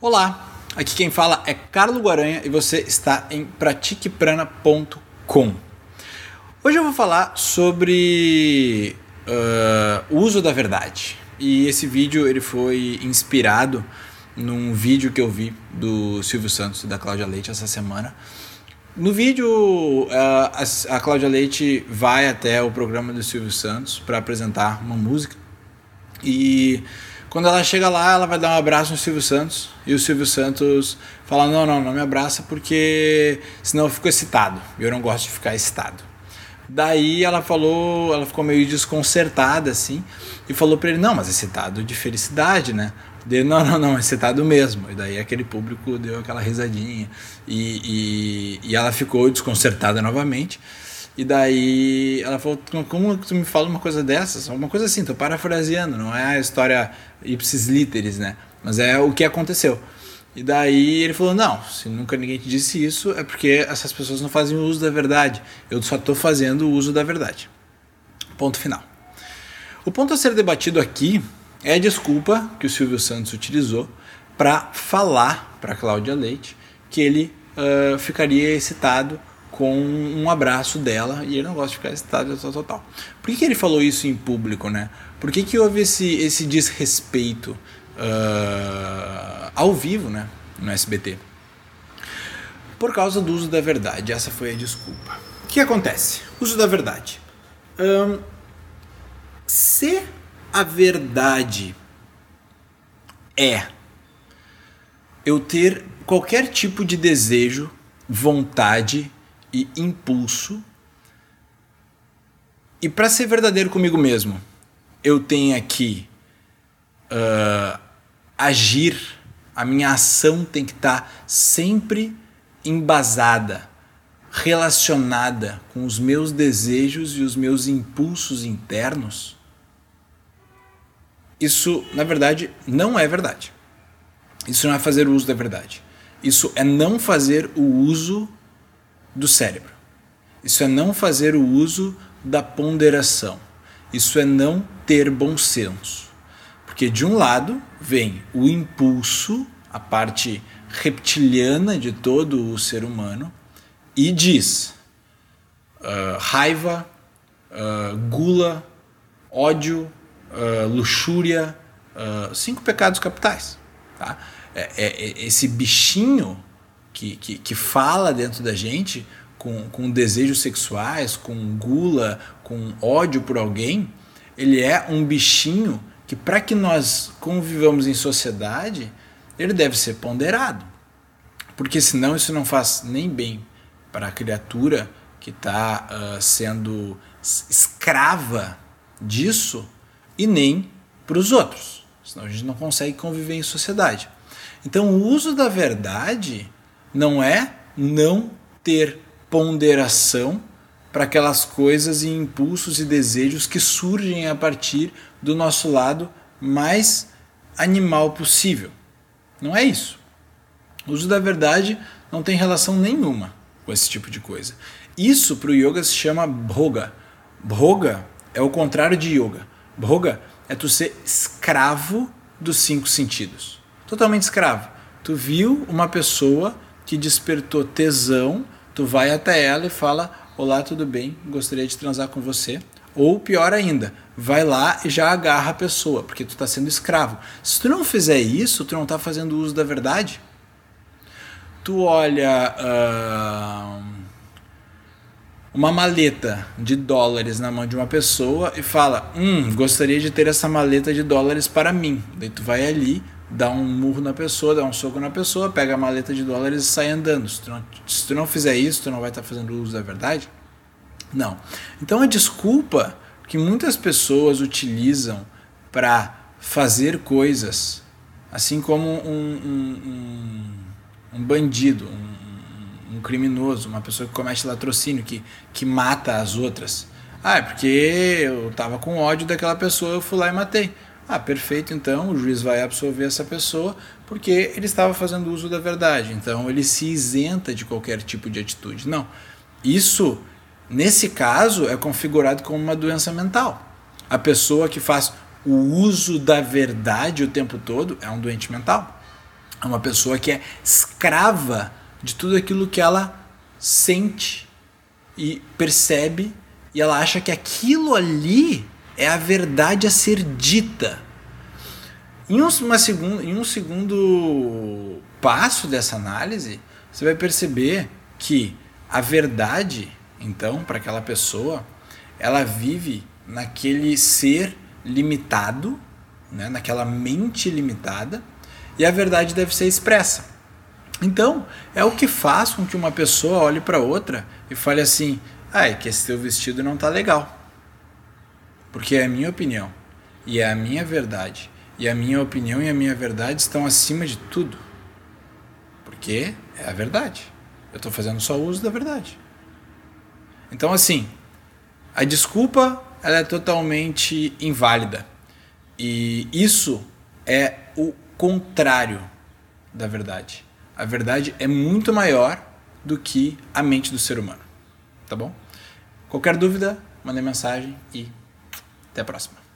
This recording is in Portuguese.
Olá, aqui quem fala é Carlo Guaranha e você está em pratiqueprana.com. Hoje eu vou falar sobre uh, o uso da verdade. E esse vídeo ele foi inspirado num vídeo que eu vi do Silvio Santos e da Cláudia Leite essa semana. No vídeo, uh, a Cláudia Leite vai até o programa do Silvio Santos para apresentar uma música. E quando ela chega lá, ela vai dar um abraço no Silvio Santos e o Silvio Santos fala: Não, não, não me abraça porque senão eu fico excitado. Eu não gosto de ficar excitado. Daí ela falou, ela ficou meio desconcertada assim e falou para ele: Não, mas excitado de felicidade, né? Dele, não, não, não, excitado mesmo. E daí aquele público deu aquela risadinha e, e, e ela ficou desconcertada novamente. E daí ela falou: Como tu me fala uma coisa dessas? Uma coisa assim, tô parafraseando, não é a história ipsis literis, né? Mas é o que aconteceu. E daí ele falou: Não, se nunca ninguém te disse isso, é porque essas pessoas não fazem uso da verdade. Eu só estou fazendo o uso da verdade. Ponto final. O ponto a ser debatido aqui é a desculpa que o Silvio Santos utilizou para falar para Cláudia Leite que ele uh, ficaria excitado com um abraço dela e ele não gosta de ficar excitado total, total. Por que, que ele falou isso em público, né? Por que, que houve esse, esse desrespeito uh, ao vivo, né? No SBT? Por causa do uso da verdade. Essa foi a desculpa. O que acontece? Uso da verdade. Um, se a verdade é eu ter qualquer tipo de desejo, vontade e impulso. E para ser verdadeiro comigo mesmo, eu tenho que uh, agir, a minha ação tem que estar tá sempre embasada, relacionada com os meus desejos e os meus impulsos internos. Isso, na verdade, não é verdade. Isso não é fazer uso da verdade. Isso é não fazer o uso do cérebro. Isso é não fazer o uso da ponderação. Isso é não ter bom senso. Porque de um lado vem o impulso, a parte reptiliana de todo o ser humano, e diz uh, raiva, uh, gula, ódio, uh, luxúria, cinco pecados capitais. Tá? É, é, é esse bichinho que, que, que fala dentro da gente com, com desejos sexuais, com gula, com ódio por alguém, ele é um bichinho que, para que nós convivamos em sociedade, ele deve ser ponderado. Porque senão isso não faz nem bem para a criatura que está uh, ah, sendo escrava disso e nem para os outros. Senão a gente não consegue conviver em sociedade. Então o uso da verdade não é não ter ponderação para aquelas coisas e impulsos e desejos que surgem a partir do nosso lado mais animal possível. Não é isso. O uso da verdade não tem relação nenhuma com esse tipo de coisa. Isso para o yoga se chama bhoga. Bhoga é o contrário de yoga. Bhoga é tu ser escravo dos cinco sentidos. Totalmente escravo. Tu viu uma pessoa que despertou tesão, tu vai até ela e fala: Olá, tudo bem? Gostaria de transar com você. Ou pior ainda, vai lá e já agarra a pessoa, porque tu está sendo escravo. Se tu não fizer isso, tu não está fazendo uso da verdade. Tu olha uh, uma maleta de dólares na mão de uma pessoa e fala: Hum, gostaria de ter essa maleta de dólares para mim. Daí tu vai ali, dá um murro na pessoa, dá um soco na pessoa, pega a maleta de dólares e sai andando. Se tu não, se tu não fizer isso, tu não vai estar fazendo uso da verdade? Não. Então a desculpa que muitas pessoas utilizam para fazer coisas, assim como um, um, um, um bandido, um, um, criminoso, uma pessoa que comete latrocínio, que, que mata as outras. Ah, é porque eu estava com ódio daquela pessoa, eu fui lá e matei. Ah, perfeito, então o juiz vai absolver essa pessoa porque ele estava fazendo uso da verdade. Então ele se isenta de qualquer tipo de atitude. Não. Isso, nesse caso, é configurado como uma doença mental. A pessoa que faz o uso da verdade o tempo todo é um doente mental. É uma pessoa que é escrava de tudo aquilo que ela sente e percebe e ela acha que aquilo ali é a verdade a ser dita. Em um, uma segundo, em um segundo passo dessa análise, você vai perceber que a verdade, então, para aquela pessoa, ela vive naquele ser limitado, né, naquela mente limitada, e a verdade deve ser expressa. Então, é o que faz com que uma pessoa olhe para outra e fale assim: ah, é que esse teu vestido não tá legal. Porque é a minha opinião e é a minha verdade. E a minha opinião e a minha verdade estão acima de tudo. Porque é a verdade. Eu estou fazendo só uso da verdade. Então, assim, a desculpa ela é totalmente inválida. E isso é o contrário da verdade. A verdade é muito maior do que a mente do ser humano. Tá bom? Qualquer dúvida, mande mensagem e até a próxima.